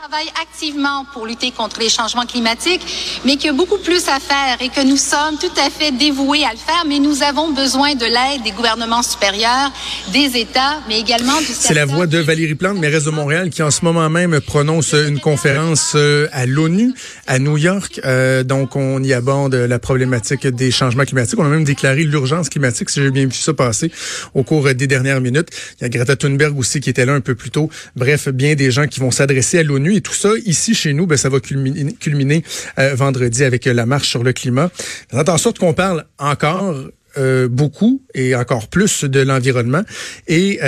travaille activement pour lutter contre les changements climatiques, mais qu'il y a beaucoup plus à faire et que nous sommes tout à fait dévoués à le faire, mais nous avons besoin de l'aide des gouvernements supérieurs, des États, mais également du C'est la voix de Valérie Plante, mairesse de Montréal, qui en ce moment même prononce une conférence euh, à l'ONU, à New York. Euh, donc, on y aborde la problématique des changements climatiques. On a même déclaré l'urgence climatique, si j'ai bien vu ça passer au cours des dernières minutes. Il y a Greta Thunberg aussi qui était là un peu plus tôt. Bref, bien des gens qui vont s'adresser à l'ONU et tout ça, ici chez nous, ben, ça va culminer, euh, vendredi avec euh, la marche sur le climat. Faites en sorte qu'on parle encore euh, beaucoup et encore plus de l'environnement. Et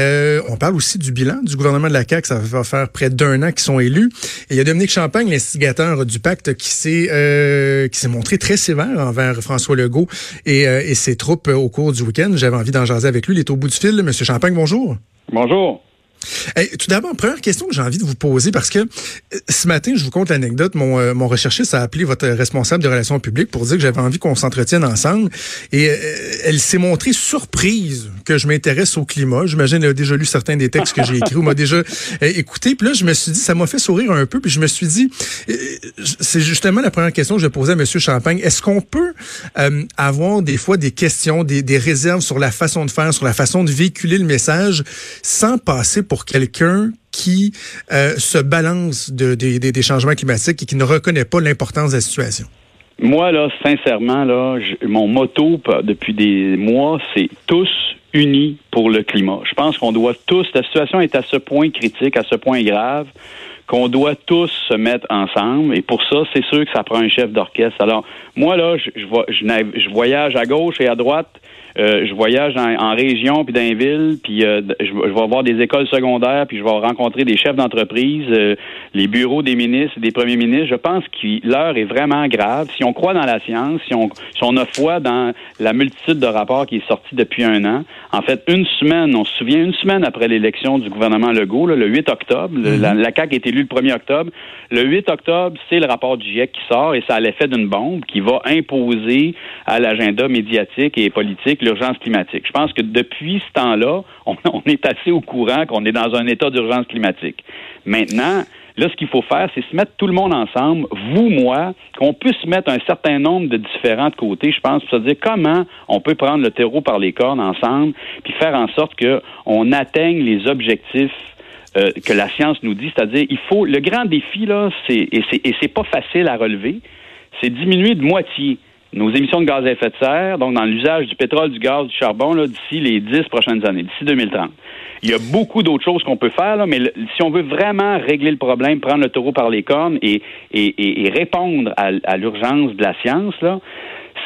on parle aussi du bilan du gouvernement de la CAQ. Ça va faire près d'un an qu'ils sont élus. Et il y a Dominique Champagne, l'instigateur du pacte, qui s'est qui s'est montré très sévère envers François Legault et, et ses troupes au cours du week-end. J'avais envie d'en jaser avec lui. Il est au bout du fil. Monsieur Champagne, bonjour. Bonjour tout d'abord, première question que j'ai envie de vous poser, parce que euh, ce matin, je vous conte l'anecdote, mon, euh, mon recherchiste a appelé votre responsable de relations publiques pour dire que j'avais envie qu'on s'entretienne ensemble. Et euh, elle s'est montrée surprise que je m'intéresse au climat. J'imagine qu'elle a déjà lu certains des textes que j'ai écrits ou m'a déjà écouté. Puis là, je me suis dit, ça m'a fait sourire un peu. Puis je me suis dit, c'est justement la première question que je posais à M. Champagne. Est-ce qu'on peut avoir des fois des questions, des, des réserves sur la façon de faire, sur la façon de véhiculer le message sans passer pour quelqu'un qui euh, se balance de, des changements climatiques et qui ne reconnaît pas l'importance de la situation? Moi, là, sincèrement, là, mon motto depuis des mois, c'est tous unis pour le climat. Je pense qu'on doit tous, la situation est à ce point critique, à ce point grave, qu'on doit tous se mettre ensemble. Et pour ça, c'est sûr que ça prend un chef d'orchestre. Alors, moi, là, je, je, je voyage à gauche et à droite euh, je voyage en, région puis dans les villes, puis euh, je, vais voir des écoles secondaires, puis je vais rencontrer des chefs d'entreprise, euh, les bureaux des ministres, des premiers ministres. Je pense que l'heure est vraiment grave. Si on croit dans la science, si on, si on a foi dans la multitude de rapports qui est sorti depuis un an, en fait, une semaine, on se souvient, une semaine après l'élection du gouvernement Legault, le 8 octobre, la, mhm. la CAQ est élue le 1er octobre. Le 8 octobre, c'est le rapport du GIEC qui sort et ça a l'effet d'une bombe qui va imposer à l'agenda médiatique et politique l'urgence climatique. Je pense que depuis ce temps-là, on, est assez au courant qu'on est dans un état d'urgence climatique. Maintenant, Là, ce qu'il faut faire, c'est se mettre tout le monde ensemble, vous, moi, qu'on puisse mettre un certain nombre de différents côtés, je pense, pour se dire comment on peut prendre le terreau par les cornes ensemble, puis faire en sorte qu'on atteigne les objectifs euh, que la science nous dit, c'est-à-dire il faut le grand défi là, c'est et c'est et c'est pas facile à relever, c'est diminuer de moitié nos émissions de gaz à effet de serre, donc dans l'usage du pétrole, du gaz, du charbon, d'ici les dix prochaines années, d'ici 2030. Il y a beaucoup d'autres choses qu'on peut faire, là, mais si on veut vraiment régler le problème, prendre le taureau par les cornes et, et, répondre à, à l'urgence de la science, là,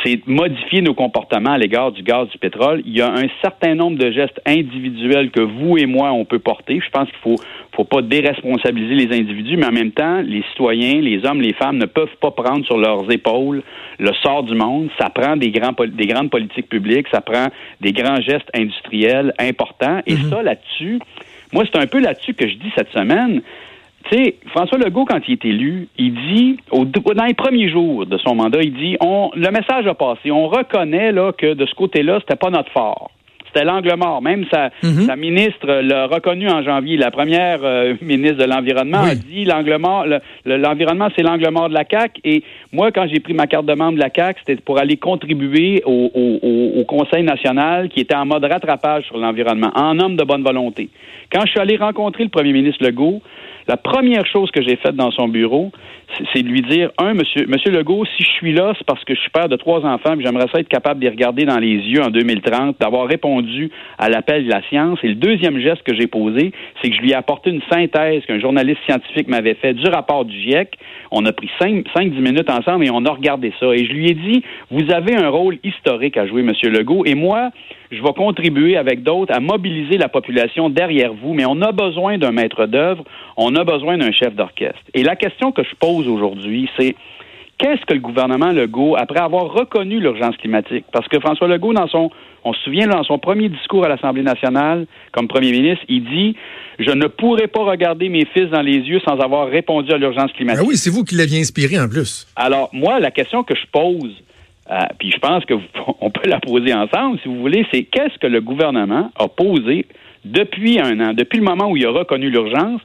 c'est modifier nos comportements à l'égard du gaz, du pétrole. Il y a un certain nombre de gestes individuels que vous et moi, on peut porter. Je pense qu'il faut, faut pas déresponsabiliser les individus, mais en même temps, les citoyens, les hommes, les femmes ne peuvent pas prendre sur leurs épaules le sort du monde. Ça prend des, grands, des grandes politiques publiques, ça prend des grands gestes industriels importants. Et mhm. ça, là-dessus, moi, c'est un peu là-dessus que je dis cette semaine. Tu sais, François Legault, quand il est élu, il dit, au, dans les premiers jours de son mandat, il dit, on, le message a passé. On reconnaît là, que de ce côté-là, c'était pas notre fort. C'était l'angle mort. Même sa, mhm. sa ministre l'a reconnu en janvier. La première euh, ministre de l'Environnement a dit l'angle mort, l'environnement, c'est l'angle mort de la CAQ. Et moi, quand j'ai pris ma carte de membre de la CAQ, c'était pour aller contribuer au, au, au, Conseil national qui était en mode rattrapage sur l'environnement, en homme de bonne volonté. Quand je suis allé rencontrer le premier ministre Legault, la première chose que j'ai faite dans son bureau, c'est de lui dire, un, monsieur, monsieur Legault, si je suis là, c'est parce que je suis père de trois enfants, j'aimerais ça être capable de les regarder dans les yeux en 2030, d'avoir répondu à l'appel de la science. Et le deuxième geste que j'ai posé, c'est que je lui ai apporté une synthèse qu'un journaliste scientifique m'avait fait du rapport du GIEC. On a pris cinq, cinq, dix minutes ensemble et on a regardé ça. Et je lui ai dit, vous avez un rôle historique à jouer, monsieur Legault, et moi, je vais contribuer avec d'autres à mobiliser la population derrière vous, mais on a besoin d'un maître d'œuvre, on a besoin d'un chef d'orchestre. Et la question que je pose aujourd'hui, c'est qu'est-ce que le gouvernement Legault, après avoir reconnu l'urgence climatique, parce que François Legault, dans son, on se souvient, dans son premier discours à l'Assemblée nationale, comme premier ministre, il dit Je ne pourrai pas regarder mes fils dans les yeux sans avoir répondu à l'urgence climatique. Ah oui, c'est vous qui l'aviez inspiré en plus. Alors, moi, la question que je pose, euh, puis je pense qu'on peut la poser ensemble, si vous voulez, c'est qu'est-ce que le gouvernement a posé depuis un an, depuis le moment où il a reconnu l'urgence,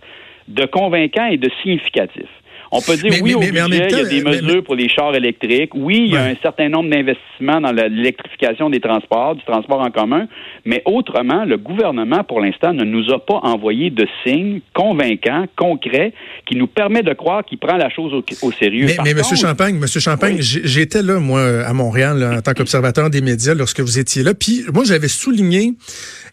de convaincant et de significatif? On peut dire oui au budget, il y a des mesures pour les chars électriques. Oui, il y a un certain nombre d'investissements dans l'électrification des transports, du transport en commun. Mais autrement, le gouvernement, pour l'instant, ne nous a pas envoyé de signes convaincants, concrets, qui nous permet de croire qu'il prend la chose au, sérieux. Mais, mais Monsieur Champagne, Monsieur Champagne, j'étais là, moi, à Montréal, en tant qu'observateur des médias lorsque vous étiez là. Puis moi, j'avais souligné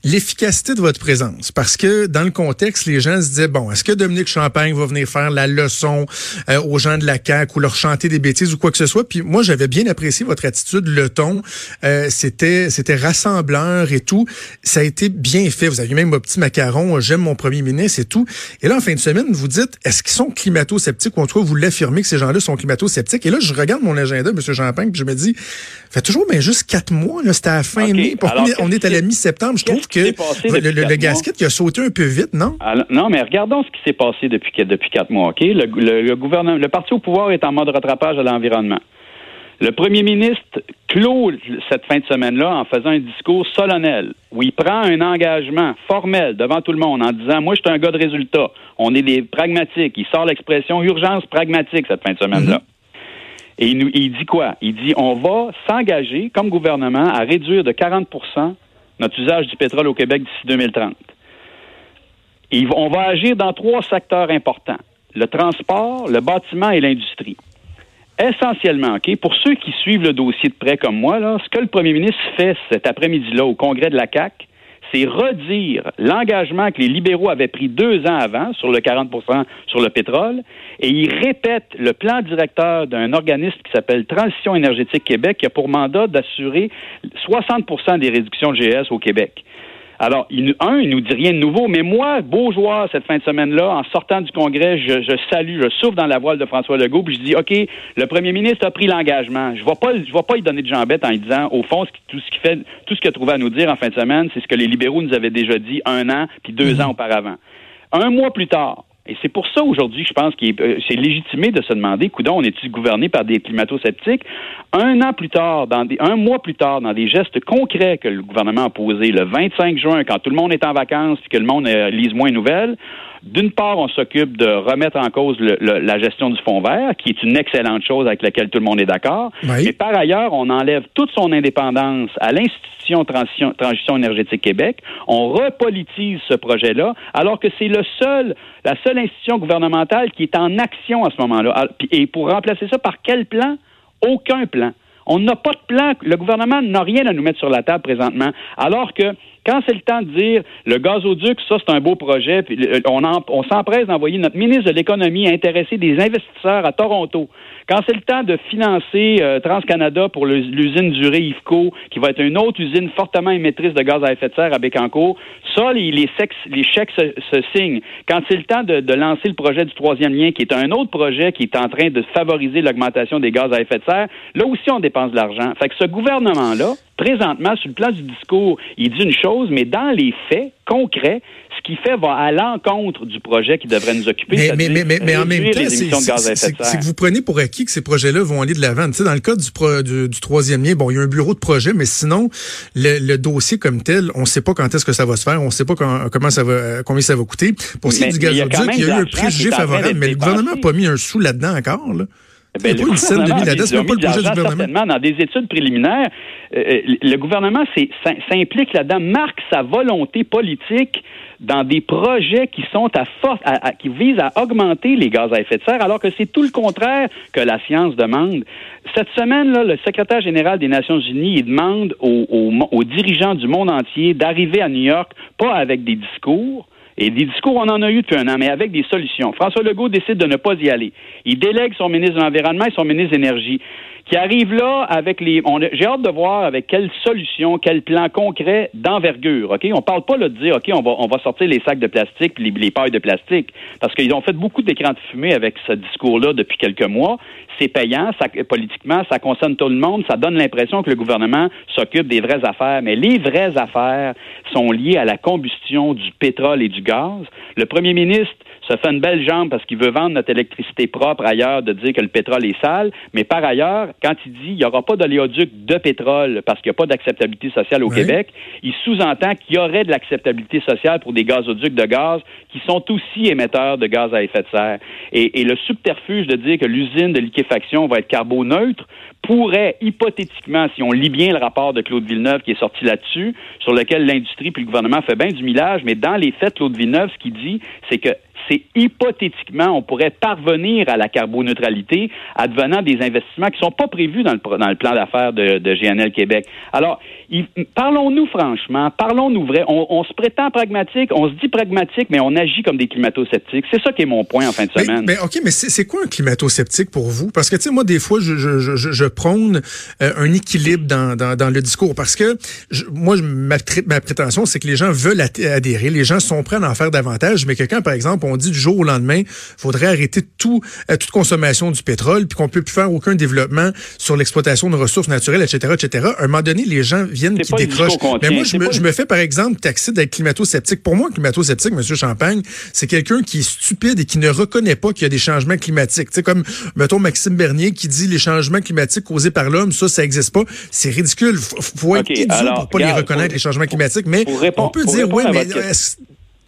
l'efficacité de votre présence. Parce que dans le contexte, les gens se disaient, bon, est-ce que Dominique Champagne va venir faire la leçon euh, aux gens de la CAQ ou leur chanter des bêtises ou quoi que ce soit? Puis moi, j'avais bien apprécié votre attitude, le ton. Euh, c'était c'était rassembleur et tout. Ça a été bien fait. Vous avez même mon petit macaron, j'aime mon premier ministre et tout. Et là, en fin de semaine, vous dites, est-ce qu'ils sont climato-sceptiques ou en tout cas, vous l'affirmez que ces gens-là sont climato-sceptiques? Et là, je regarde mon agenda, M. Champagne, puis je me dis, fait toujours mais juste quatre mois, là, c'était à la fin mai. on est à la mi-septembre? Je trouve que le, gasket qui a sauté un peu vite, non? non, mais regardons ce qui s'est passé depuis, depuis quatre mois, OK? Le, gouvernement, le parti au pouvoir est en mode rattrapage à l'environnement. Le premier ministre clôt cette fin de semaine-là en faisant un discours solennel où il prend un engagement formel devant tout le monde en disant Moi, je suis un gars de résultat. On est des pragmatiques. Il sort l'expression urgence pragmatique cette fin de semaine-là. Mm-hmm. Et il, il dit quoi? Il dit On va s'engager comme gouvernement à réduire de 40% notre usage du pétrole au Québec d'ici 2030. Et on va agir dans trois secteurs importants le transport, le bâtiment et l'industrie. Essentiellement, OK, pour ceux qui suivent le dossier de près comme moi, là, ce que le premier ministre fait cet après-midi-là au congrès de la CAC, c'est redire l'engagement que les libéraux avaient pris deux ans avant sur le 40 sur le pétrole, et il répète le plan directeur d'un organisme qui s'appelle Transition énergétique Québec, qui a pour mandat d'assurer 60% des réductions de GS au Québec. Alors, il, un, il nous dit rien de nouveau, mais moi, beau joueur cette fin de semaine-là, en sortant du Congrès, je, je, salue, je souffle dans la voile de François Legault, puis je dis, OK, le premier ministre a pris l'engagement. Je ne vais pas, je vais pas lui donner de jambette en lui disant, au fond, tout ce qu'il fait, tout ce qu'il a trouvé à nous dire en fin de semaine, c'est ce que les libéraux nous avaient déjà dit un an, puis deux mhm. ans auparavant. Un mois plus tard, et c'est pour ça aujourd'hui, je pense que euh, c'est légitimé de se demander, coudon, on est-il gouverné par des climato-sceptiques? Un an plus tard, dans des, un mois plus tard, dans des gestes concrets que le gouvernement a posés, le 25 juin, quand tout le monde est en vacances et que le monde euh, lise moins de nouvelles, d'une part, on s'occupe de remettre en cause la gestion du fonds vert, qui est une excellente chose avec laquelle tout le monde est d'accord. Mais par ailleurs, on enlève toute son indépendance à l'Institution Transition, Transition énergétique Québec. On repolitise ce projet-là, alors que c'est le seul, la seule institution gouvernementale qui est en action à ce moment-là. Et pour remplacer ça, par quel plan? Aucun plan. On n'a pas de plan. Le gouvernement n'a rien à nous mettre sur la table présentement. Alors que quand c'est le temps de dire le gazoduc, ça c'est un beau projet, puis on, on s'empresse d'envoyer notre ministre de l'économie intéresser des investisseurs à Toronto. Quand c'est le temps de financer euh, TransCanada pour l'usine durée IFCO, qui va être une autre usine fortement émettrice de gaz à effet de serre à Bécancour, ça, les chèques se, signent. Quand c'est le temps de, de, lancer le projet du troisième lien, qui est un autre projet qui est en train de favoriser l'augmentation des gaz à effet de serre, là aussi, on dépense de l'argent. Fait que ce gouvernement-là, présentement, sur le plan du discours, il dit une chose, mais dans les faits concrets, ce qu'il fait va à l'encontre du projet qui devrait nous occuper. Mais, mais, mais, mais en même temps, c'est que vous prenez pour acquis que ces projets-là vont aller de l'avant. Tu sais, dans le cas du, du, troisième lien, bon, il y a un bureau de projet, mais sinon, le, dossier comme tel, on ne sait pas quand est-ce que ça va se faire, on ne sait pas comment ça va, combien ça va coûter. Pour ce qui est du gazoduc, il y a, eu un préjugé favorable, mais le gouvernement n'a pas mis un sou là-dedans encore. Là. Ben, le gouvernement, pas le projet du gouvernement. Dans des études préliminaires, euh, euh, le gouvernement s'implique là-dedans, marque sa volonté politique dans des projets qui sont à force, qui visent à augmenter les gaz à effet de serre, alors que c'est tout le contraire que la science demande. Cette semaine, là, le secrétaire général des Nations Unies il demande aux dirigeants du monde entier d'arriver à New York, pas avec des discours, et des discours, on en a eu depuis un an, mais avec des solutions. François Legault décide de ne pas y aller. Il délègue son ministre de l'Environnement et son ministre de l'Énergie qui arrive là avec les. J'ai hâte de voir avec quelle solution, quel plan concret d'envergure. Ok, on parle pas là, de dire ok, on va on va sortir les sacs de plastique les, les pailles de plastique parce qu'ils ont fait beaucoup d'écrans de fumée avec ce discours-là depuis quelques mois. C'est payant, ça, politiquement, ça concerne tout le monde, ça donne l'impression que le gouvernement s'occupe des vraies affaires, mais les vraies affaires sont liées à la combustion du pétrole et du gaz. Le premier ministre se fait une belle jambe parce qu'il veut vendre notre électricité propre ailleurs, de dire que le pétrole est sale. Mais par ailleurs, quand il dit qu'il n'y aura pas d'oléoduc de pétrole parce qu'il n'y a pas d'acceptabilité sociale au Québec, il sous-entend qu'il y aurait de l'acceptabilité sociale pour des gazoducs de gaz qui sont aussi émetteurs de gaz à effet de serre. Et, et le subterfuge de dire que l'usine de liquéfaction va être carboneutre pourrait hypothétiquement, si on lit bien le rapport de Claude Villeneuve qui est sorti là-dessus, sur lequel l'industrie puis le gouvernement fait bien du millage, mais dans les faits, Claude Villeneuve, ce qu'il dit, c'est que c'est hypothétiquement, on pourrait parvenir à la carboneutralité advenant des investissements qui ne sont pas prévus dans le, dans le plan d'affaires de, de, GNL Québec. Alors, parlons-nous franchement, parlons-nous vrai. On, se prétend pragmatique, on se dit pragmatique, mais on agit comme des climato-sceptiques. C'est ça qui est mon point en fin de semaine. Mais, OK, mais c'est quoi un climato-sceptique pour vous? Parce que, tu sais, moi, des fois, je, je, je, je prône euh, un équilibre dans, dans, dans, le discours. Parce que, moi, ma, ma prétention, c'est que les gens veulent adhérer, les gens sont prêts à en faire davantage, mais que quand, par exemple, on dit du jour au lendemain, faudrait arrêter tout, euh, toute consommation du pétrole, puis qu'on peut plus faire aucun développement sur l'exploitation de ressources naturelles, etc., etc. À un moment donné, les gens viennent qui décrochent. Mais moi, je me, je me, fais, par exemple, taxer d'être climato-sceptique. Pour moi, climato-sceptique, Monsieur Champagne, c'est quelqu'un qui est stupide et qui ne reconnaît pas qu'il y a des changements climatiques. Tu comme, mettons, Maxime Bernier qui dit les changements climatiques causés par l'homme, ça, ça n'existe pas. C'est ridicule. Faut, faut être idiot pour pas les reconnaître, les changements climatiques. Mais on peut dire, oui, mais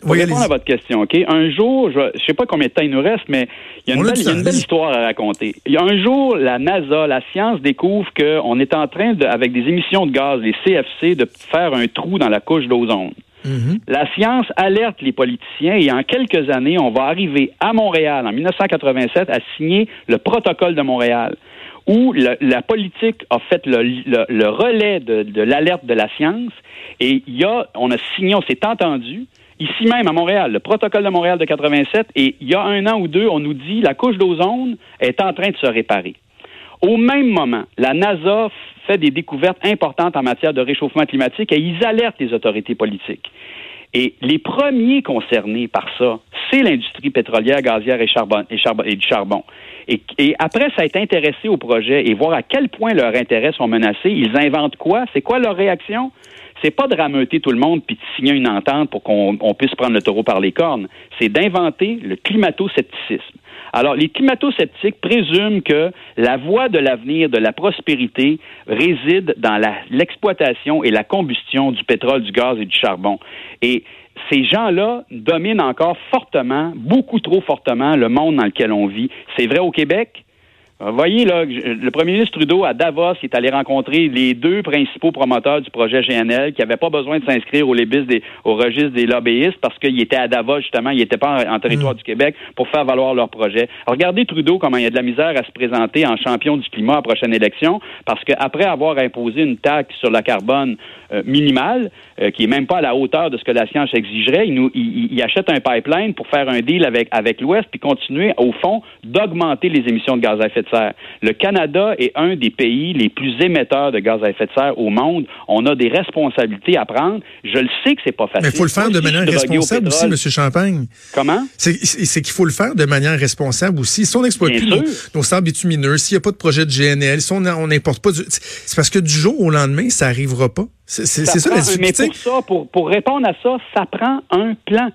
pour répondre à votre question, OK? Un jour, je ne sais pas combien de temps il nous reste, mais il y a une, belle, histoire à raconter. Il y a un jour, la NASA, la science découvre qu'on est en train, de, avec des émissions de gaz, les CFC, de faire un trou dans la couche d'ozone. Mm-hmm. La science alerte les politiciens et en quelques années, on va arriver à Montréal, en 1987, à signer le protocole de Montréal où la politique a fait le, le, relais de, de l'alerte de la science et il y a, on a signé, on s'est entendu ici même à Montréal, le protocole de Montréal de 87, et il y a un an ou deux, on nous dit la couche d'ozone est en train de se réparer. Au même moment, la NASA fait des découvertes importantes en matière de réchauffement climatique et ils alertent les autorités politiques. Et les premiers concernés par ça, c'est l'industrie pétrolière, gazière et, charbon, et, du charbon. Et, et, après été intéressé au projet et voir à quel point leurs intérêts sont menacés, ils inventent quoi? C'est quoi leur réaction? C'est pas de rameuter tout le monde puis de signer une entente pour qu'on puisse prendre le taureau par les cornes. C'est d'inventer le climato-scepticisme. Alors, les climato-sceptiques présument que la voie de l'avenir de la prospérité réside dans l'exploitation et la combustion du pétrole, du gaz et du charbon. Et ces gens-là dominent encore fortement, beaucoup trop fortement, le monde dans lequel on vit. C'est vrai au Québec, voyez, là, le premier ministre Trudeau, à Davos, est allé rencontrer les deux principaux promoteurs du projet GNL qui n'avaient pas besoin de s'inscrire au, au registre des lobbyistes parce qu'ils étaient à Davos, justement, ils n'étaient pas en, territoire du Québec pour faire valoir leur projet. regardez Trudeau, comment il y a de la misère à se présenter en champion du climat à la prochaine élection parce qu'après avoir imposé une taxe sur la carbone euh, minimale, euh, qui est même pas à la hauteur de ce que la science exigerait, il, achète un pipeline pour faire un deal avec, l'Ouest puis continuer, au fond, d'augmenter les émissions de gaz à effet de le Canada est un des pays les plus émetteurs de gaz à effet de serre au monde. On a des responsabilités à prendre. Je le sais que c'est pas facile. Mais il faut le faire de manière responsable aussi, M. Champagne. Comment? C'est qu'il faut le faire de manière responsable aussi. Si on n'exploite plus nos, nos, sables bitumineux, s'il n'y a pas de projet de GNL, si on n'importe pas, c'est parce que du jour au lendemain, ça n'arrivera pas. C'est ça, la difficulté. Mais pour ça, pour, pour répondre à ça, ça prend un plan.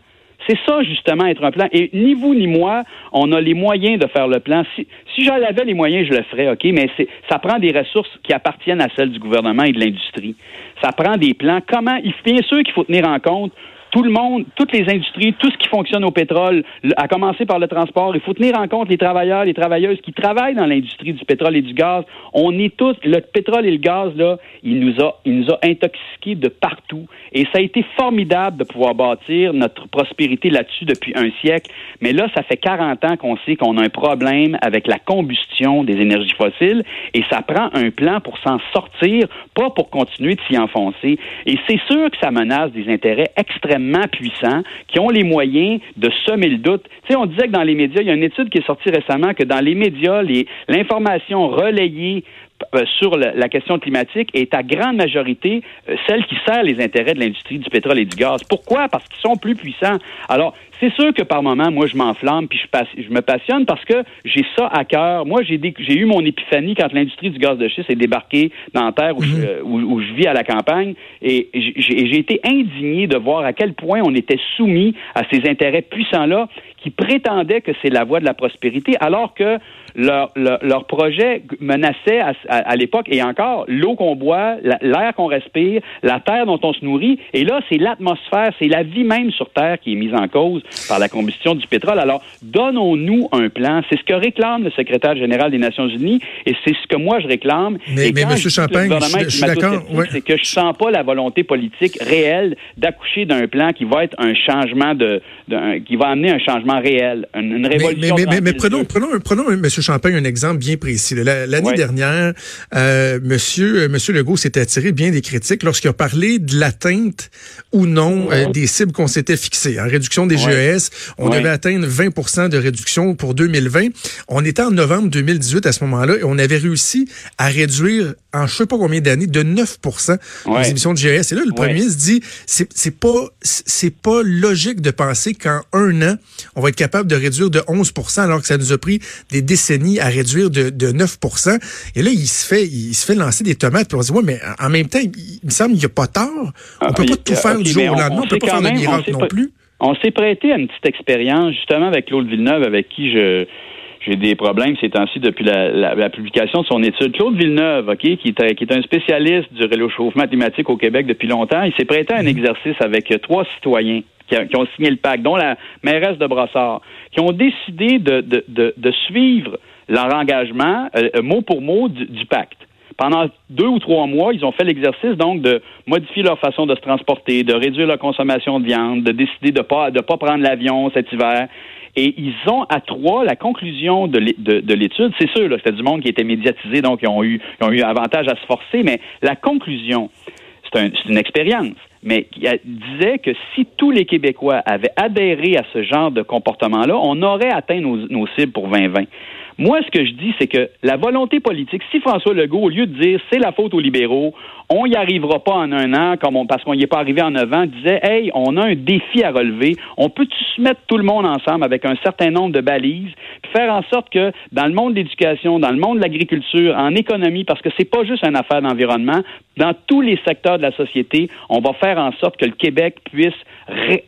C'est ça, justement, être un plan. Et ni vous ni moi, on a les moyens de faire le plan. Si, si j'en avais les moyens, je le ferais, OK? Mais ça prend des ressources qui appartiennent à celles du gouvernement et de l'industrie. Ça prend des plans. Comment? Bien sûr qu'il faut tenir en compte tout le monde, toutes les industries, tout ce qui fonctionne au pétrole, à commencer par le transport, il faut tenir en compte les travailleurs, les travailleuses qui travaillent dans l'industrie du pétrole et du gaz. On est tous, le pétrole et le gaz, là, il nous a, il nous a intoxiqués de partout. Et ça a été formidable de pouvoir bâtir notre prospérité là-dessus depuis un siècle. Mais là, ça fait 40 ans qu'on sait qu'on a un problème avec la combustion des énergies fossiles et ça prend un plan pour s'en sortir, pas pour continuer de s'y enfoncer. Et c'est sûr que ça menace des intérêts extrêmement puissants qui ont les moyens de semer le doute. Tu sais, on disait que dans les médias, il y a une étude qui est sortie récemment que dans les médias, l'information relayée sur la question climatique est à grande majorité euh, celle qui sert les intérêts de l'industrie du pétrole et du gaz. Pourquoi? Parce qu'ils sont plus puissants. Alors, c'est sûr que par moment, moi, je m'enflamme puis je, je me passionne parce que j'ai ça à cœur. Moi, j'ai j'ai eu mon épiphanie quand l'industrie du gaz de schiste est débarquée dans la terre où, je, mhm. où, je vis à la campagne et j'ai été indigné de voir à quel point on était soumis à ces intérêts puissants-là qui prétendaient que c'est la voie de la prospérité, alors que leur, leur, projet menaçait à, l'époque, et encore, l'eau qu'on boit, l'air qu'on respire, la terre dont on se nourrit, et là, c'est l'atmosphère, c'est la vie même sur Terre qui est mise en cause par la combustion du pétrole. Alors, donnons-nous un plan. C'est ce que réclame le secrétaire général des Nations Unies, et c'est ce que moi je réclame. Mais, mais M. Champagne, je, suis d'accord. C'est que je sens pas la volonté politique réelle d'accoucher d'un plan qui va être un changement de, qui va amener un changement réel, une, révolution. Mais, mais, prenons, prenons, prenons, M. Champagne, un exemple bien précis. L'année dernière, euh, Monsieur, euh, Monsieur Legault s'était attiré bien des critiques lorsqu'il a parlé de l'atteinte ou non euh, des cibles qu'on s'était fixées. En réduction des GES, on devait atteindre 20% de réduction pour 2020. On était en novembre 2018 à ce moment-là et on avait réussi à réduire en je sais pas combien d'années de 9 les émissions de GES. Et là, le premier ministre dit c'est pas c'est pas logique de penser qu'en un an on va être capable de réduire de 11% alors que ça nous a pris des décennies à réduire de, de 9 Et là, il se fait, il se fait lancer des tomates. Puis on se dit, ouais, mais en même temps, il, me semble qu'il n'y a pas tort. On ne ah, peut pas tout faire du jour au lendemain. On ne peut pas faire de miracle non plus. On s'est prêté à une petite expérience, justement, avec Claude Villeneuve, avec qui je j'ai des problèmes ces temps-ci depuis la, publication de son étude. Claude Villeneuve, OK, qui est, qui est un spécialiste du réchauffement climatique au Québec depuis longtemps, il s'est prêté à un mhm. exercice avec trois citoyens qui, ont signé le pacte, dont la mairesse de Brossard, qui ont décidé de, de, de, suivre leur engagement euh, mot pour mot du, pacte pendant deux ou trois mois, ils ont fait l'exercice donc de modifier leur façon de se transporter, de réduire leur consommation de viande, de décider de pas de pas prendre l'avion cet hiver. Et ils ont à trois la conclusion de l'étude. C'est sûr, c'était du monde qui était médiatisé, donc ils ont eu, ils avantage à se forcer, mais la conclusion, c'est une expérience mais qui disait que si tous les Québécois avaient adhéré à ce genre de comportement-là, on aurait atteint nos, nos cibles pour 2020. Moi, ce que je dis, c'est que la volonté politique, si François Legault, au lieu de dire c'est la faute aux libéraux, on n'y arrivera pas en un an, comme on, parce qu'on n'y est pas arrivé en neuf ans, disait Hey, on a un défi à relever, on peut-tu se mettre tout le monde ensemble avec un certain nombre de balises, puis faire en sorte que dans le monde de l'éducation, dans le monde de l'agriculture, en économie, parce que c'est pas juste une affaire d'environnement, dans tous les secteurs de la société, on va faire en sorte que le Québec puisse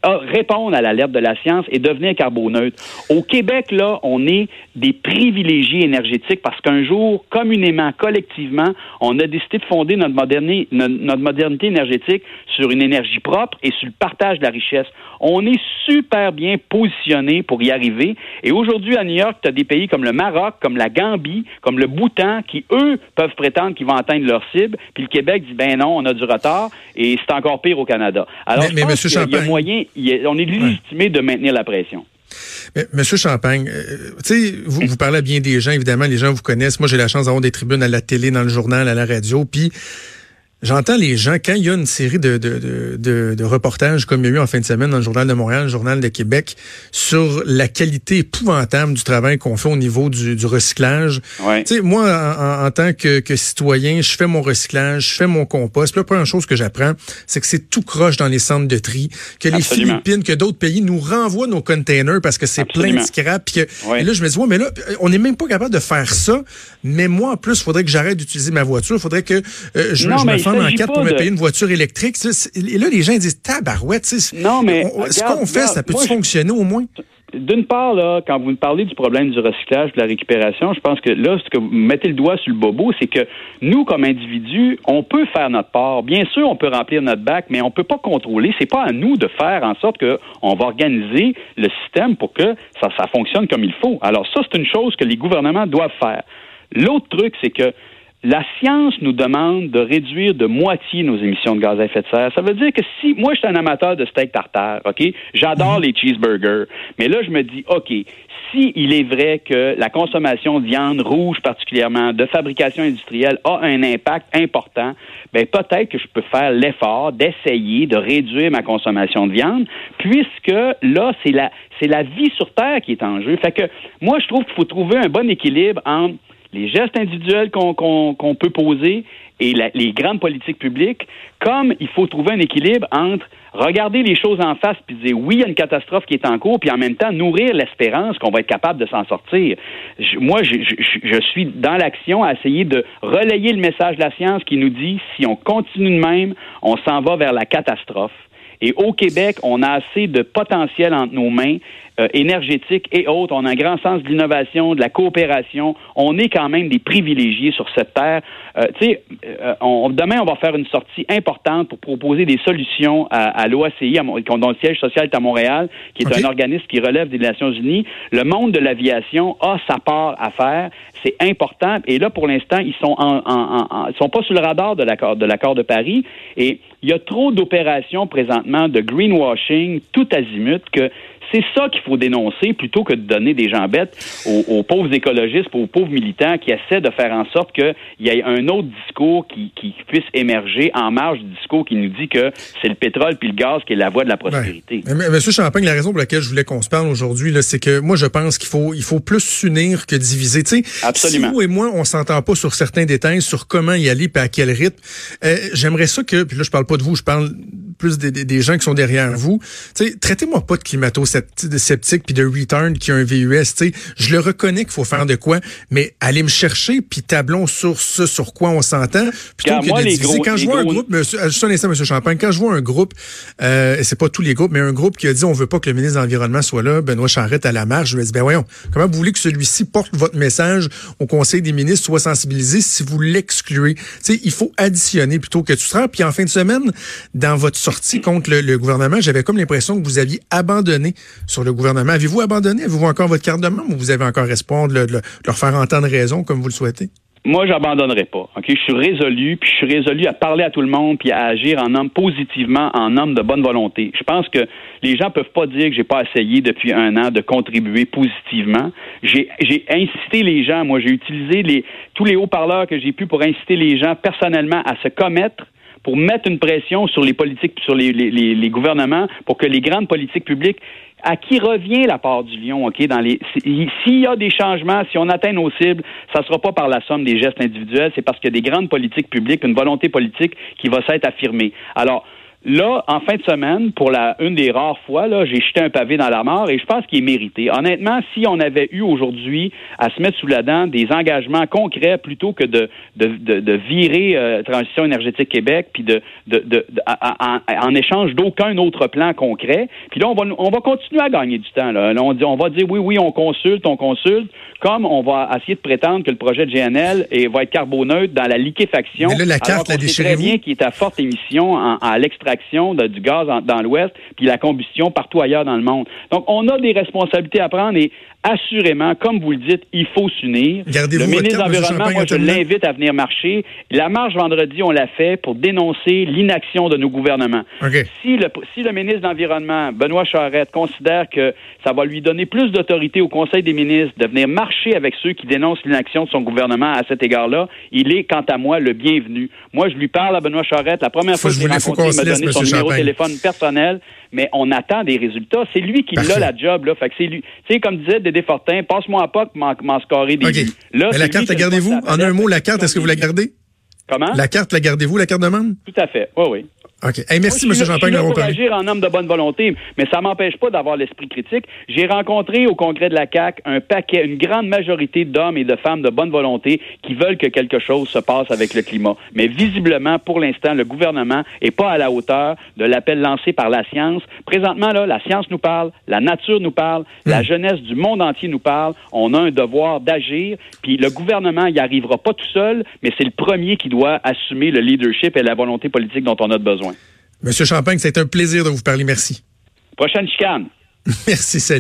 répondre à l'alerte de la science et devenir carboneutre. Au Québec, là, on est des privilégiés énergétiques parce qu'un jour, communément, collectivement, on a décidé de fonder notre, notre modernité énergétique sur une énergie propre et sur le partage de la richesse. On est super bien positionné pour y arriver. Et aujourd'hui, à New York, tu as des pays comme le Maroc, comme la Gambie, comme le Bhoutan, qui, eux, peuvent prétendre qu'ils vont atteindre leur cible. Puis le Québec dit, ben non, on a du retard. Et c'est encore pire au Canada. Alors, mais, je pense qu'il y a moyen, on est légitimé de maintenir la pression. Monsieur Champagne, euh, vous, vous parlez bien des gens, évidemment, les gens vous connaissent. Moi, j'ai la chance d'avoir des tribunes à la télé, dans le journal, à la radio, puis J'entends les gens, quand il y a une série de, de, de, de, reportages comme il y a eu en fin de semaine dans le Journal de Montréal, le Journal de Québec, sur la qualité épouvantable du travail qu'on fait au niveau du, du recyclage. Ouais. Tu sais, moi, en, tant que, que, citoyen, je fais mon recyclage, je fais mon compost. Puis la première chose que j'apprends, c'est que c'est tout croche dans les centres de tri, que les Philippines, que d'autres pays nous renvoient nos containers parce que c'est plein de scrap. Puis et là, je me dis, ouais, mais là, on n'est même pas capable de faire ça. Mais moi, en plus, il faudrait que j'arrête d'utiliser ma voiture. Il faudrait que euh, je, je me en quatre pour me payer une voiture électrique. Et là, les gens disent tabarouette. Non, mais. Ce qu'on fait, ça peut fonctionner au moins? D'une part, là, quand vous me parlez du problème du recyclage, de la récupération, je pense que là, ce que vous mettez le doigt sur le bobo, c'est que nous, comme individus, on peut faire notre part. Bien sûr, on peut remplir notre bac, mais on peut pas contrôler. C'est pas à nous de faire en sorte qu'on va organiser le système pour que ça, ça fonctionne comme il faut. Alors ça, c'est une chose que les gouvernements doivent faire. L'autre truc, c'est que la science nous demande de réduire de moitié nos émissions de gaz à effet de serre. Ça veut dire que si moi je suis un amateur de steak tartare, OK, j'adore mhm. les cheeseburgers, mais là je me dis OK, si il est vrai que la consommation de viande rouge particulièrement de fabrication industrielle a un impact important, ben peut-être que je peux faire l'effort d'essayer de réduire ma consommation de viande puisque là c'est la c'est la vie sur terre qui est en jeu. Fait que moi je trouve qu'il faut trouver un bon équilibre entre les gestes individuels qu'on peut poser et les grandes politiques publiques, comme il faut trouver un équilibre entre regarder les choses en face puis dire oui, il y a une catastrophe qui est en cours, puis en même temps nourrir l'espérance qu'on va être capable de s'en sortir. moi, je, je, suis dans l'action à essayer de relayer le message de la science qui nous dit si on continue de même, on s'en va vers la catastrophe. Et au Québec, on a assez de potentiel entre nos mains, euh, énergétique et autres. On a un grand sens de l'innovation, de la coopération. On est quand même des privilégiés sur cette terre. Euh, tu sais, euh, demain, on va faire une sortie importante pour proposer des solutions à, à l'OACI, dont le siège social est à Montréal, qui est un organisme qui relève des Nations Unies. Le monde de l'aviation a sa part à faire. C'est important. Et là, pour l'instant, ils sont en, en, sont pas sur le radar de l'accord de l'accord de Paris. Et il y a trop d'opérations présentement de greenwashing tout azimut que c'est ça qu'il faut dénoncer plutôt que de donner des gens bêtes aux, pauvres écologistes, aux pauvres militants qui essaient de faire en sorte qu'il y ait un autre discours qui, puisse émerger en marge du discours qui nous dit que c'est le pétrole puis le gaz qui est la voie de la prospérité. Monsieur Champagne, la raison pour laquelle je voulais qu'on se parle aujourd'hui, c'est que moi, je pense qu'il faut, il faut plus s'unir que diviser. Absolument. Si vous et moi, on s'entend pas sur certains détails, sur comment y aller et à quel rythme, euh, j'aimerais ça que, puis là, je parle pas de vous, je parle plus des, des, gens qui sont derrière vous. Traitez-moi pas de climato-sceptique puis de return qui a un VUS. sais, Je le reconnais qu'il faut faire de quoi, mais allez me chercher puis tablons sur ce sur quoi on s'entend. Plutôt que de diviser. quand je vois un groupe, monsieur, juste un instant, monsieur Champagne, quand je vois un groupe, euh, c'est pas tous les groupes, mais un groupe qui a dit on veut pas que le ministre de l'Environnement soit là, Benoît Charrette à la marche, je me dis ben voyons, comment vous voulez que celui-ci porte votre message au Conseil des ministres, soit sensibilisé si vous l'excluez? il faut additionner plutôt que tu seras. Puis en fin de semaine, dans votre sorti contre le, gouvernement, j'avais comme l'impression que vous aviez abandonné sur le gouvernement. Avez-vous abandonné? Avez-vous encore votre carte de membre ou vous avez encore espoir de, leur faire entendre raison comme vous le souhaitez? Moi, j'abandonnerai pas. Je suis résolu, puis je suis résolu à parler à tout le monde, puis à agir en homme positivement, en homme de bonne volonté. Je pense que les gens peuvent pas dire que j'ai pas essayé depuis un an de contribuer positivement. J'ai incité les gens. Moi, j'ai utilisé tous les haut-parleurs que j'ai pu pour inciter les gens personnellement à se commettre pour mettre une pression sur les politiques, sur les, gouvernements, pour que les grandes politiques publiques à qui revient la part du lion, OK, dans les s'il y a des changements, si on atteint nos cibles, ça ne sera pas par la somme des gestes individuels, c'est parce qu'il y a des grandes politiques publiques, une volonté politique qui va s'être affirmée. Alors, Là, en fin de semaine, pour la une des rares fois, là, j'ai jeté un pavé dans la mort et je pense qu'il est mérité. Honnêtement, si on avait eu aujourd'hui à se mettre sous la dent des engagements concrets plutôt que de, de, de, virer euh, Transition énergétique Québec, puis de, de, en, échange d'aucun autre plan concret, puis là, on va, on va continuer à gagner du temps. Là. on, dit, on va dire oui, oui, on consulte, on consulte, comme on va essayer de prétendre que le projet de GNL va être carboneutre dans la liquéfaction. Mais là, la carte, alors la très bien qui est à forte émission à l'extraction du gaz dans l'Ouest, puis la combustion partout ailleurs dans le monde. Donc, on a des responsabilités à prendre et assurément, comme vous le dites, il faut s'unir. Le ministre de l'Environnement, moi, je l'invite à venir marcher. La marche vendredi, on l'a fait pour dénoncer l'inaction de nos gouvernements. Si, le, si le ministre de l'Environnement, Benoît Charette, considère que ça va lui donner plus d'autorité au Conseil des ministres de venir marcher avec ceux qui dénoncent l'inaction de son gouvernement à cet égard-là, il est, quant à moi, le bienvenu. Moi, je lui parle à Benoît Charette. La première fois que je l'ai rencontré, il donné son numéro de téléphone personnel mais on attend des résultats. C'est lui qui l'a la job, là. Fait que c'est lui. Tu sais, comme disait Dédé Fortin, passe-moi à pas m'en scorer des okay. Là, mais la carte, la gardez-vous? En un mot, la carte, est-ce que vous la gardez? Comment? La carte, la gardez-vous, la carte de membre? Tout à fait. Oui, oui. OK. merci, M. Champagne, d'avoir parlé. agir en homme de bonne volonté, mais ça m'empêche pas d'avoir l'esprit critique. J'ai rencontré au congrès de la CAQ un paquet, une grande majorité d'hommes et de femmes de bonne volonté qui veulent que quelque chose se passe avec le climat. Mais visiblement, pour l'instant, le gouvernement est pas à la hauteur de l'appel lancé par la science. Présentement, là, la science nous parle, la nature nous parle, la hmm. jeunesse du monde entier nous parle. On a un devoir d'agir, puis le gouvernement y arrivera pas tout seul, mais c'est le premier qui doit assumer le leadership et la volonté politique dont on a besoin. Monsieur Champagne, c'est un plaisir de vous parler. Merci. Prochaine chicane. Merci, salut.